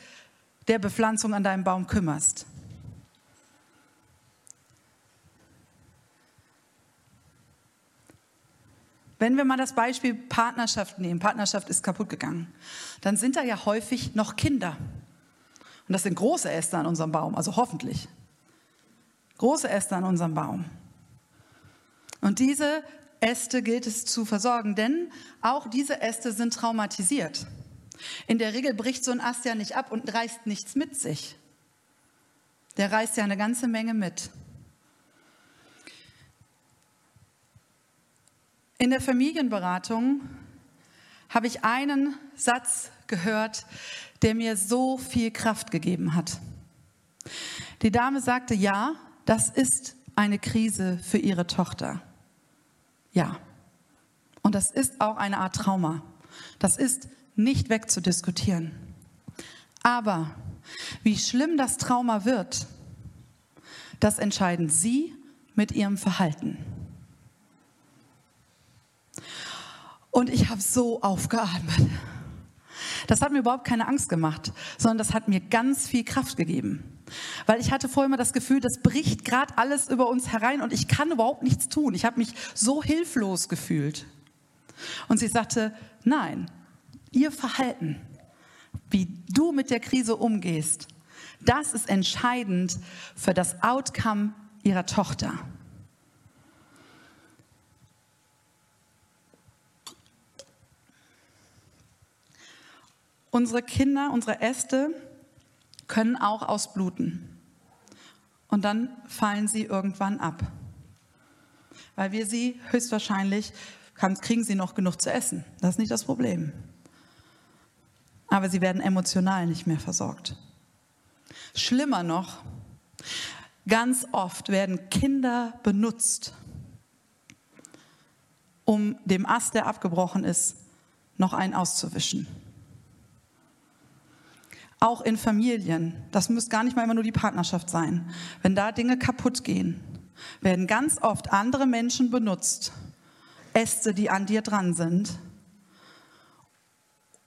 A: der Bepflanzung an deinem Baum kümmerst. Wenn wir mal das Beispiel Partnerschaft nehmen, Partnerschaft ist kaputt gegangen, dann sind da ja häufig noch Kinder. Und das sind große Äste an unserem Baum, also hoffentlich. Große Äste an unserem Baum. Und diese Äste gilt es zu versorgen, denn auch diese Äste sind traumatisiert. In der Regel bricht so ein Ast ja nicht ab und reißt nichts mit sich. Der reißt ja eine ganze Menge mit. In der Familienberatung habe ich einen Satz gehört, der mir so viel Kraft gegeben hat. Die Dame sagte, ja, das ist eine Krise für ihre Tochter. Ja. Und das ist auch eine Art Trauma. Das ist nicht wegzudiskutieren. Aber wie schlimm das Trauma wird, das entscheiden Sie mit Ihrem Verhalten. Und ich habe so aufgeatmet. Das hat mir überhaupt keine Angst gemacht, sondern das hat mir ganz viel Kraft gegeben. Weil ich hatte vorher immer das Gefühl, das bricht gerade alles über uns herein und ich kann überhaupt nichts tun. Ich habe mich so hilflos gefühlt. Und sie sagte, nein, ihr Verhalten, wie du mit der Krise umgehst, das ist entscheidend für das Outcome ihrer Tochter. Unsere Kinder, unsere Äste können auch ausbluten. und dann fallen sie irgendwann ab. Weil wir sie höchstwahrscheinlich, kriegen sie noch genug zu essen. Das ist nicht das Problem. Aber sie werden emotional nicht mehr versorgt. Schlimmer noch, ganz oft werden Kinder benutzt, um dem Ast, der abgebrochen ist, noch einen auszuwischen. Auch in Familien, das muss gar nicht mal immer nur die Partnerschaft sein. Wenn da Dinge kaputt gehen, werden ganz oft andere Menschen benutzt, Äste, die an dir dran sind,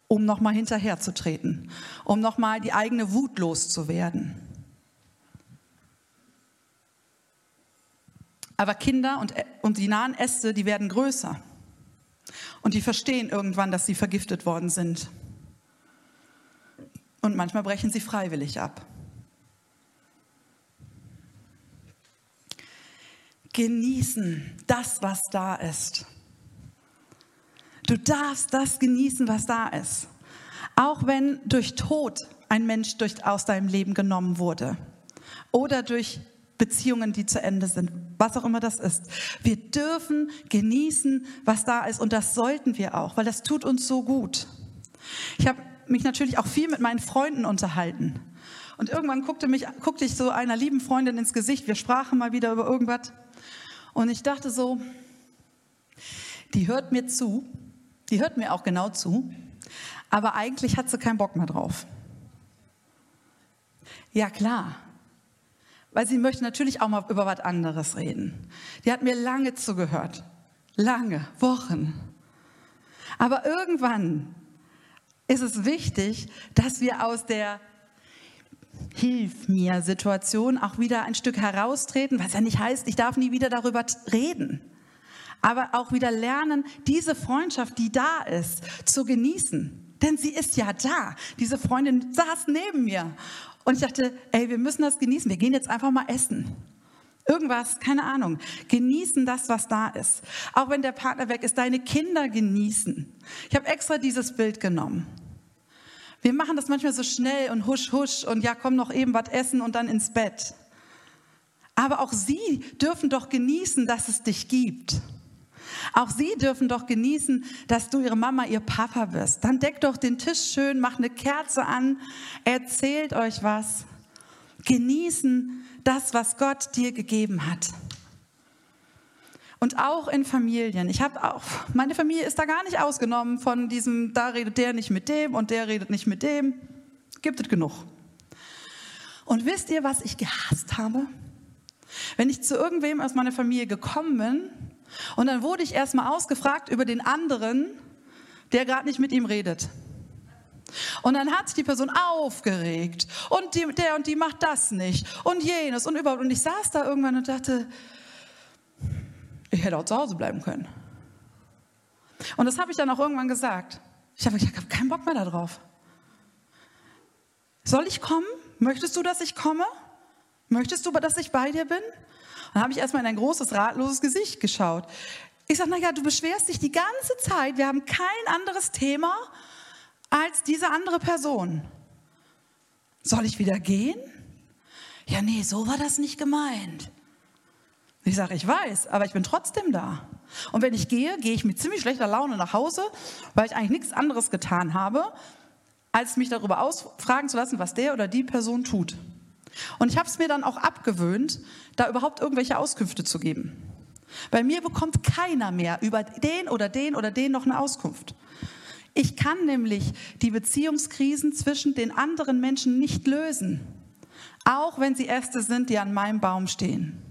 A: um nochmal hinterherzutreten, um nochmal die eigene Wut loszuwerden. Aber Kinder und, und die nahen Äste, die werden größer. Und die verstehen irgendwann, dass sie vergiftet worden sind. Und manchmal brechen sie freiwillig ab. Genießen das, was da ist. Du darfst das genießen, was da ist. Auch wenn durch Tod ein Mensch durch, aus deinem Leben genommen wurde oder durch Beziehungen, die zu Ende sind, was auch immer das ist. Wir dürfen genießen, was da ist und das sollten wir auch, weil das tut uns so gut. Ich habe mich natürlich auch viel mit meinen Freunden unterhalten. Und irgendwann guckte, mich, guckte ich so einer lieben Freundin ins Gesicht. Wir sprachen mal wieder über irgendwas. Und ich dachte so, die hört mir zu. Die hört mir auch genau zu. Aber eigentlich hat sie keinen Bock mehr drauf. Ja, klar. Weil sie möchte natürlich auch mal über was anderes reden. Die hat mir lange zugehört. Lange, Wochen. Aber irgendwann ist es wichtig, dass wir aus der Hilf mir Situation auch wieder ein Stück heraustreten, was ja nicht heißt, ich darf nie wieder darüber reden. Aber auch wieder lernen, diese Freundschaft, die da ist, zu genießen. Denn sie ist ja da. Diese Freundin saß neben mir. Und ich dachte, ey, wir müssen das genießen. Wir gehen jetzt einfach mal essen. Irgendwas, keine Ahnung. Genießen das, was da ist. Auch wenn der Partner weg ist, deine Kinder genießen. Ich habe extra dieses Bild genommen. Wir machen das manchmal so schnell und husch, husch und ja, komm noch eben was essen und dann ins Bett. Aber auch sie dürfen doch genießen, dass es dich gibt. Auch sie dürfen doch genießen, dass du ihre Mama, ihr Papa bist. Dann deckt doch den Tisch schön, macht eine Kerze an, erzählt euch was. Genießen das, was Gott dir gegeben hat. Und auch in Familien. Ich habe auch, meine Familie ist da gar nicht ausgenommen von diesem, da redet der nicht mit dem und der redet nicht mit dem. Gibt es genug. Und wisst ihr, was ich gehasst habe? Wenn ich zu irgendwem aus meiner Familie gekommen bin und dann wurde ich erstmal ausgefragt über den anderen, der gerade nicht mit ihm redet. Und dann hat sich die Person aufgeregt und die, der und die macht das nicht und jenes und überhaupt. Und ich saß da irgendwann und dachte, ich hätte auch zu Hause bleiben können. Und das habe ich dann auch irgendwann gesagt. Ich habe ich hab keinen Bock mehr darauf. Soll ich kommen? Möchtest du, dass ich komme? Möchtest du, dass ich bei dir bin? dann habe ich erstmal in ein großes, ratloses Gesicht geschaut. Ich sage, naja, du beschwerst dich die ganze Zeit, wir haben kein anderes Thema als diese andere Person. Soll ich wieder gehen? Ja, nee, so war das nicht gemeint. Ich sage, ich weiß, aber ich bin trotzdem da. Und wenn ich gehe, gehe ich mit ziemlich schlechter Laune nach Hause, weil ich eigentlich nichts anderes getan habe, als mich darüber ausfragen zu lassen, was der oder die Person tut. Und ich habe es mir dann auch abgewöhnt, da überhaupt irgendwelche Auskünfte zu geben. Bei mir bekommt keiner mehr über den oder den oder den noch eine Auskunft. Ich kann nämlich die Beziehungskrisen zwischen den anderen Menschen nicht lösen, auch wenn sie Äste sind, die an meinem Baum stehen.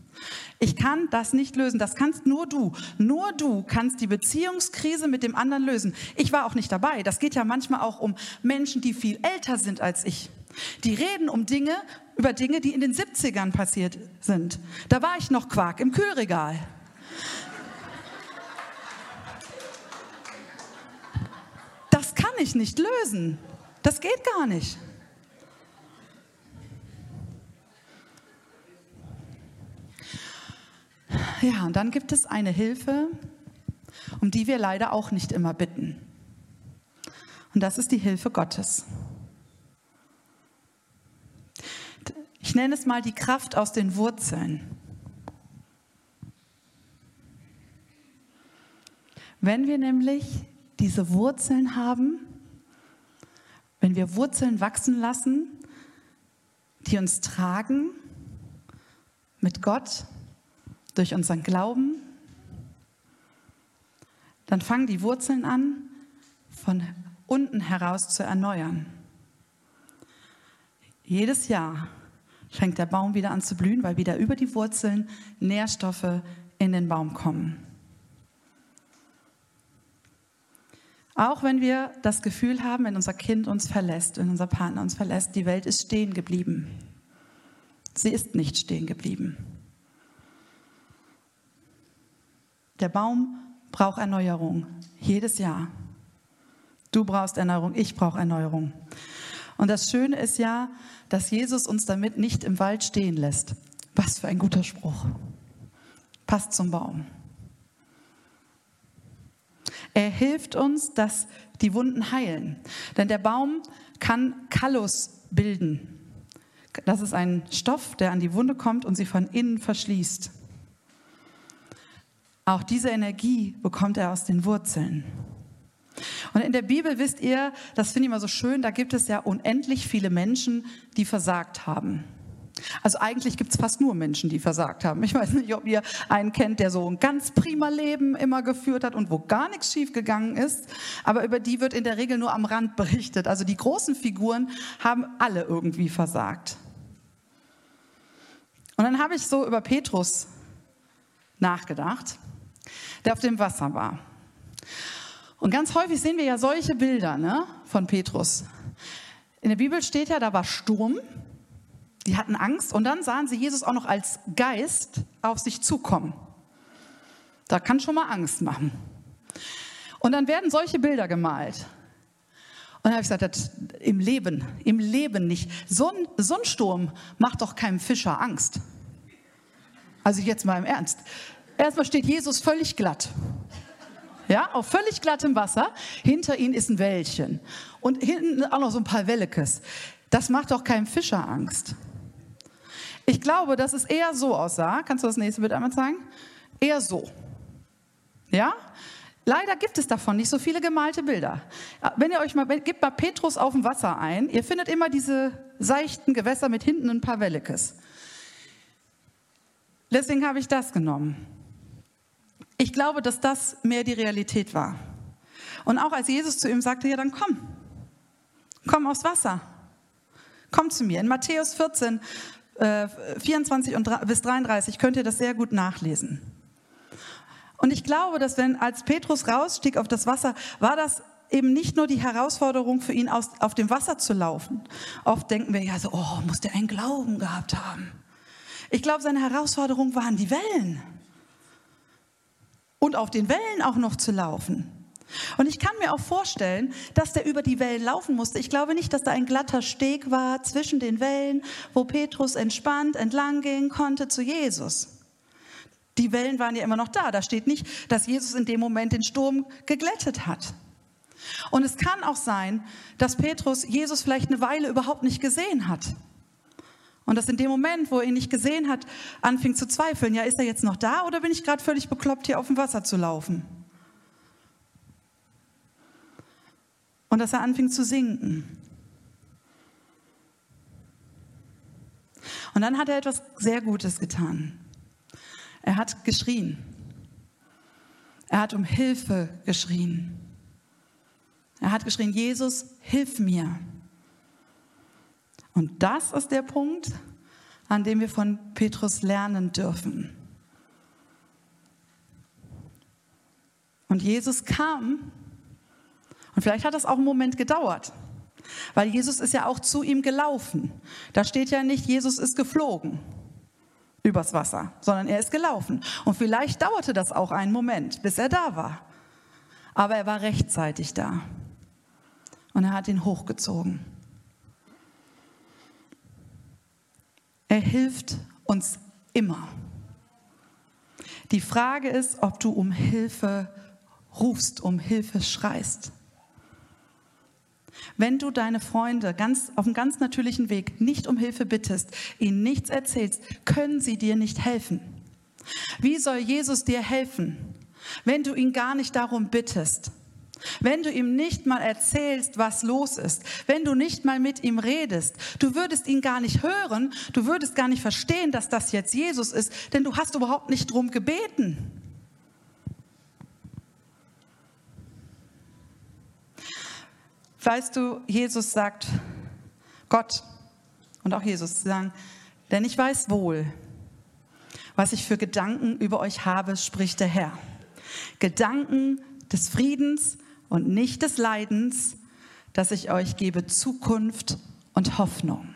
A: Ich kann das nicht lösen. Das kannst nur du. Nur du kannst die Beziehungskrise mit dem anderen lösen. Ich war auch nicht dabei. Das geht ja manchmal auch um Menschen, die viel älter sind als ich. Die reden um Dinge, über Dinge, die in den 70ern passiert sind. Da war ich noch Quark im Kühlregal. Ich nicht lösen. Das geht gar nicht. Ja, und dann gibt es eine Hilfe, um die wir leider auch nicht immer bitten. Und das ist die Hilfe Gottes. Ich nenne es mal die Kraft aus den Wurzeln. Wenn wir nämlich diese Wurzeln haben, wenn wir Wurzeln wachsen lassen, die uns tragen mit Gott durch unseren Glauben, dann fangen die Wurzeln an, von unten heraus zu erneuern. Jedes Jahr fängt der Baum wieder an zu blühen, weil wieder über die Wurzeln Nährstoffe in den Baum kommen. Auch wenn wir das Gefühl haben, wenn unser Kind uns verlässt, wenn unser Partner uns verlässt, die Welt ist stehen geblieben. Sie ist nicht stehen geblieben. Der Baum braucht Erneuerung, jedes Jahr. Du brauchst Erneuerung, ich brauche Erneuerung. Und das Schöne ist ja, dass Jesus uns damit nicht im Wald stehen lässt. Was für ein guter Spruch. Passt zum Baum. Er hilft uns, dass die Wunden heilen. Denn der Baum kann Kallus bilden. Das ist ein Stoff, der an die Wunde kommt und sie von innen verschließt. Auch diese Energie bekommt er aus den Wurzeln. Und in der Bibel wisst ihr, das finde ich immer so schön, da gibt es ja unendlich viele Menschen, die versagt haben. Also eigentlich gibt es fast nur Menschen, die versagt haben. Ich weiß nicht, ob ihr einen kennt, der so ein ganz prima Leben immer geführt hat und wo gar nichts schiefgegangen ist. Aber über die wird in der Regel nur am Rand berichtet. Also die großen Figuren haben alle irgendwie versagt. Und dann habe ich so über Petrus nachgedacht, der auf dem Wasser war. Und ganz häufig sehen wir ja solche Bilder ne, von Petrus. In der Bibel steht ja, da war Sturm, die hatten Angst und dann sahen sie Jesus auch noch als Geist auf sich zukommen. Da kann schon mal Angst machen. Und dann werden solche Bilder gemalt. Und dann habe ich gesagt, im Leben, im Leben nicht. So ein, so ein Sturm macht doch keinem Fischer Angst. Also jetzt mal im Ernst. Erstmal steht Jesus völlig glatt ja, auf völlig glattem Wasser. Hinter ihnen ist ein Wäldchen und hinten auch noch so ein paar Wellekes. Das macht doch keinem Fischer Angst. Ich glaube, dass es eher so aussah. Kannst du das nächste Bild einmal zeigen? Eher so. Ja? Leider gibt es davon nicht so viele gemalte Bilder. Wenn ihr euch mal, gebt mal Petrus auf dem Wasser ein, ihr findet immer diese seichten Gewässer mit hinten ein paar Wellekes. Deswegen habe ich das genommen. Ich glaube, dass das mehr die Realität war. Und auch als Jesus zu ihm sagte, ja, dann komm, komm aufs Wasser, komm zu mir. In Matthäus 14, äh, 24 und, bis 33 könnt ihr das sehr gut nachlesen. Und ich glaube, dass wenn als Petrus rausstieg auf das Wasser, war das eben nicht nur die Herausforderung für ihn, aus, auf dem Wasser zu laufen. Oft denken wir ja so, oh, muss der einen Glauben gehabt haben. Ich glaube, seine Herausforderung waren die Wellen und auf den Wellen auch noch zu laufen. Und ich kann mir auch vorstellen, dass der über die Wellen laufen musste. Ich glaube nicht, dass da ein glatter Steg war zwischen den Wellen, wo Petrus entspannt entlang gehen konnte zu Jesus. Die Wellen waren ja immer noch da. Da steht nicht, dass Jesus in dem Moment den Sturm geglättet hat. Und es kann auch sein, dass Petrus Jesus vielleicht eine Weile überhaupt nicht gesehen hat. Und dass in dem Moment, wo er ihn nicht gesehen hat, anfing zu zweifeln, ja, ist er jetzt noch da oder bin ich gerade völlig bekloppt, hier auf dem Wasser zu laufen? Und dass er anfing zu sinken. Und dann hat er etwas sehr Gutes getan. Er hat geschrien. Er hat um Hilfe geschrien. Er hat geschrien, Jesus, hilf mir. Und das ist der Punkt, an dem wir von Petrus lernen dürfen. Und Jesus kam, und vielleicht hat das auch einen Moment gedauert, weil Jesus ist ja auch zu ihm gelaufen. Da steht ja nicht, Jesus ist geflogen übers Wasser, sondern er ist gelaufen. Und vielleicht dauerte das auch einen Moment, bis er da war. Aber er war rechtzeitig da. Und er hat ihn hochgezogen. Er hilft uns immer. Die Frage ist, ob du um Hilfe rufst, um Hilfe schreist. Wenn du deine Freunde ganz, auf einem ganz natürlichen Weg nicht um Hilfe bittest, ihnen nichts erzählst, können sie dir nicht helfen. Wie soll Jesus dir helfen, wenn du ihn gar nicht darum bittest? Wenn du ihm nicht mal erzählst, was los ist, wenn du nicht mal mit ihm redest, du würdest ihn gar nicht hören, du würdest gar nicht verstehen, dass das jetzt Jesus ist, denn du hast überhaupt nicht drum gebeten. Weißt du, Jesus sagt, Gott und auch Jesus sagen, denn ich weiß wohl, was ich für Gedanken über euch habe, spricht der Herr. Gedanken des Friedens und nicht des Leidens, dass ich euch gebe Zukunft und Hoffnung.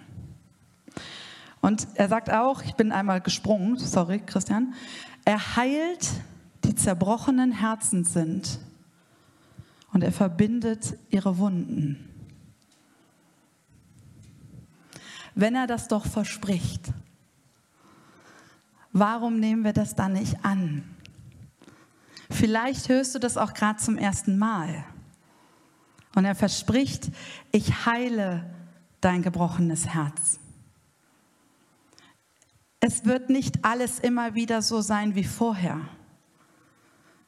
A: Und er sagt auch, ich bin einmal gesprungen, sorry Christian, er heilt die zerbrochenen Herzen sind und er verbindet ihre Wunden. Wenn er das doch verspricht, warum nehmen wir das dann nicht an? Vielleicht hörst du das auch gerade zum ersten Mal. Und er verspricht, ich heile dein gebrochenes Herz. Es wird nicht alles immer wieder so sein wie vorher.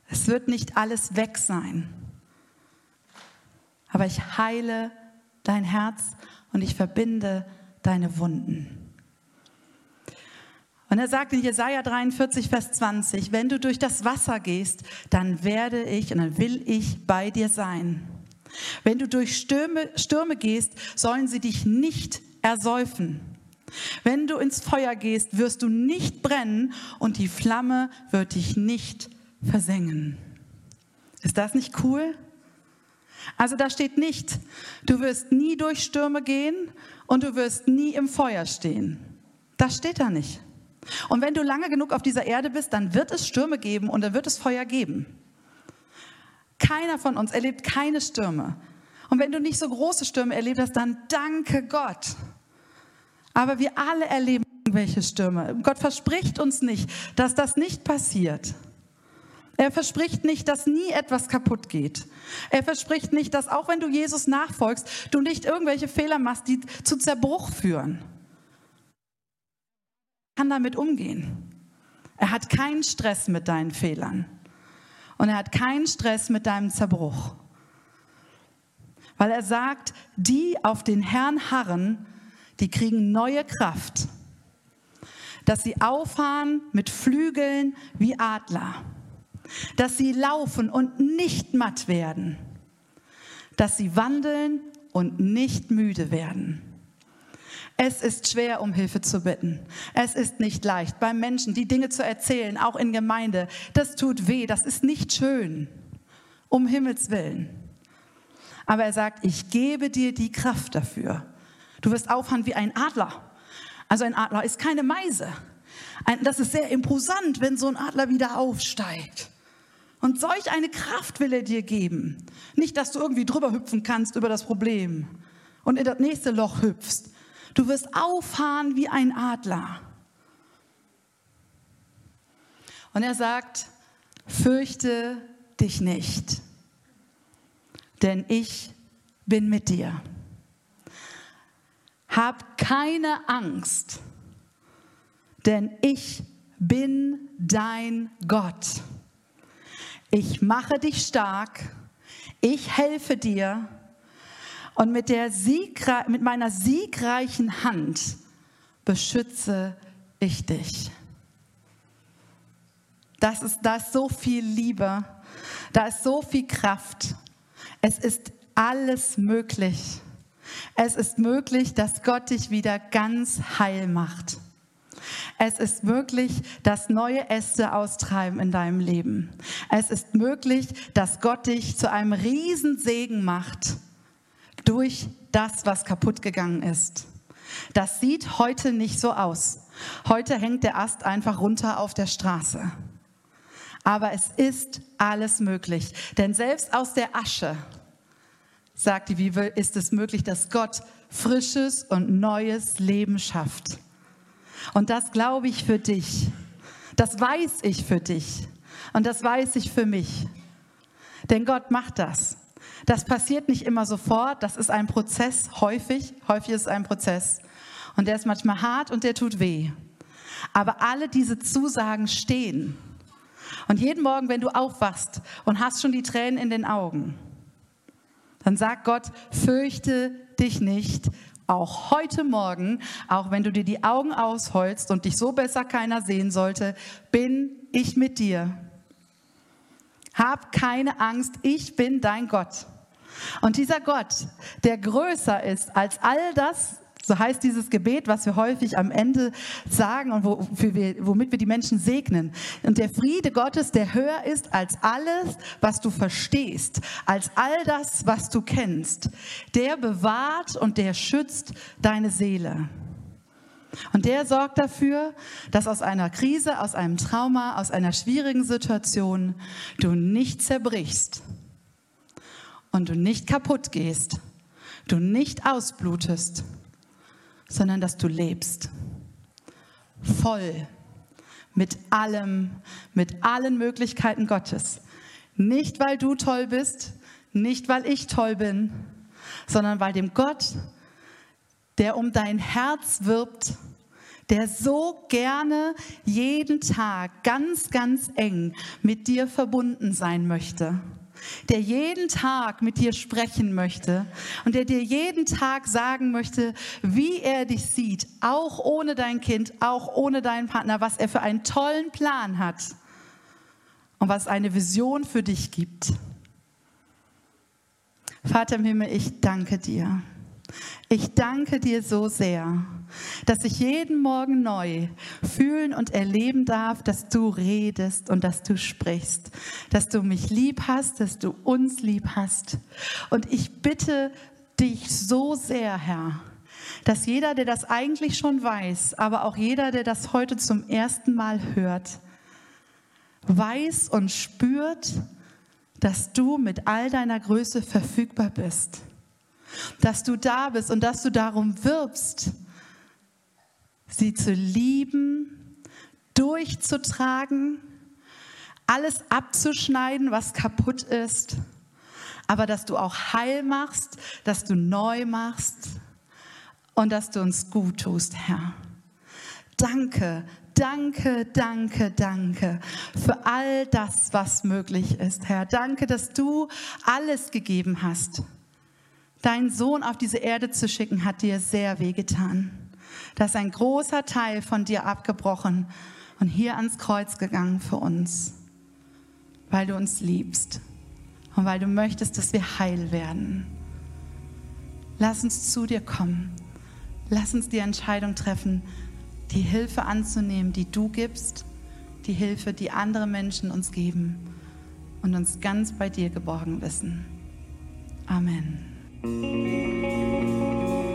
A: Es wird nicht alles weg sein aber ich heile dein Herz und ich verbinde deine Wunden. Und er sagt in Jesaja 43, Vers 20, wenn du durch das Wasser gehst, dann werde ich und dann will ich bei dir sein. Wenn du durch Stürme, Stürme gehst, sollen sie dich nicht ersäufen. Wenn du ins Feuer gehst, wirst du nicht brennen und die Flamme wird dich nicht versengen. Ist das nicht cool? Also da steht nicht, du wirst nie durch Stürme gehen und du wirst nie im Feuer stehen. Das steht da nicht. Und wenn du lange genug auf dieser Erde bist, dann wird es Stürme geben und dann wird es Feuer geben. Keiner von uns erlebt keine Stürme. Und wenn du nicht so große Stürme erlebt hast, dann danke Gott. Aber wir alle erleben irgendwelche Stürme. Gott verspricht uns nicht, dass das nicht passiert. Er verspricht nicht, dass nie etwas kaputt geht. Er verspricht nicht, dass auch wenn du Jesus nachfolgst, du nicht irgendwelche Fehler machst, die zu Zerbruch führen. Er kann damit umgehen. Er hat keinen Stress mit deinen Fehlern. Und er hat keinen Stress mit deinem Zerbruch. Weil er sagt, die auf den Herrn harren, die kriegen neue Kraft. Dass sie auffahren mit Flügeln wie Adler dass sie laufen und nicht matt werden, dass sie wandeln und nicht müde werden. Es ist schwer, um Hilfe zu bitten. Es ist nicht leicht, beim Menschen die Dinge zu erzählen, auch in Gemeinde. Das tut weh, das ist nicht schön, um Himmels willen. Aber er sagt, ich gebe dir die Kraft dafür. Du wirst aufhören wie ein Adler. Also ein Adler ist keine Meise. Das ist sehr imposant, wenn so ein Adler wieder aufsteigt. Und solch eine Kraft will er dir geben. Nicht, dass du irgendwie drüber hüpfen kannst über das Problem und in das nächste Loch hüpfst. Du wirst auffahren wie ein Adler. Und er sagt, fürchte dich nicht, denn ich bin mit dir. Hab keine Angst, denn ich bin dein Gott. Ich mache dich stark, ich helfe dir und mit, der Siegra mit meiner siegreichen Hand beschütze ich dich. Das ist, da ist so viel Liebe, da ist so viel Kraft. Es ist alles möglich. Es ist möglich, dass Gott dich wieder ganz heil macht. Es ist möglich, dass neue Äste austreiben in deinem Leben. Es ist möglich, dass Gott dich zu einem Riesensegen macht durch das, was kaputt gegangen ist. Das sieht heute nicht so aus. Heute hängt der Ast einfach runter auf der Straße. Aber es ist alles möglich. Denn selbst aus der Asche, sagt die Bibel, ist es möglich, dass Gott frisches und neues Leben schafft. Und das glaube ich für dich. Das weiß ich für dich. Und das weiß ich für mich. Denn Gott macht das. Das passiert nicht immer sofort, das ist ein Prozess, häufig, häufig ist es ein Prozess. Und der ist manchmal hart und der tut weh. Aber alle diese Zusagen stehen. Und jeden Morgen, wenn du aufwachst und hast schon die Tränen in den Augen, dann sagt Gott, fürchte dich nicht, auch heute Morgen, auch wenn du dir die Augen ausholst und dich so besser keiner sehen sollte, bin ich mit dir. Hab keine Angst, ich bin dein Gott. Und dieser Gott, der größer ist als all das, so heißt dieses Gebet, was wir häufig am Ende sagen und womit wir die Menschen segnen. Und der Friede Gottes, der höher ist als alles, was du verstehst, als all das, was du kennst, der bewahrt und der schützt deine Seele. Und der sorgt dafür, dass aus einer Krise, aus einem Trauma, aus einer schwierigen Situation du nicht zerbrichst und du nicht kaputt gehst, du nicht ausblutest, sondern dass du lebst. Voll mit allem, mit allen Möglichkeiten Gottes. Nicht, weil du toll bist, nicht, weil ich toll bin, sondern weil dem Gott, der um dein Herz wirbt, der so gerne jeden Tag ganz, ganz eng mit dir verbunden sein möchte der jeden Tag mit dir sprechen möchte und der dir jeden Tag sagen möchte, wie er dich sieht, auch ohne dein Kind, auch ohne deinen Partner, was er für einen tollen Plan hat und was eine Vision für dich gibt. Vater im Himmel, ich danke dir. Ich danke dir so sehr, dass ich jeden Morgen neu fühlen und erleben darf, dass du redest und dass du sprichst, dass du mich lieb hast, dass du uns lieb hast. Und ich bitte dich so sehr, Herr, dass jeder, der das eigentlich schon weiß, aber auch jeder, der das heute zum ersten Mal hört, weiß und spürt, dass du mit all deiner Größe verfügbar bist dass du da bist und dass du darum wirbst, sie zu lieben, durchzutragen, alles abzuschneiden, was kaputt ist, aber dass du auch heil machst, dass du neu machst und dass du uns gut tust, Herr. Danke, danke, danke, danke für all das, was möglich ist, Herr. Danke, dass du alles gegeben hast Deinen Sohn auf diese Erde zu schicken, hat dir sehr wehgetan. Da ist ein großer Teil von dir abgebrochen und hier ans Kreuz gegangen für uns, weil du uns liebst und weil du möchtest, dass wir heil werden. Lass uns zu dir kommen. Lass uns die Entscheidung treffen, die Hilfe anzunehmen, die du gibst, die Hilfe, die andere Menschen uns geben und uns ganz bei dir geborgen wissen. Amen. Música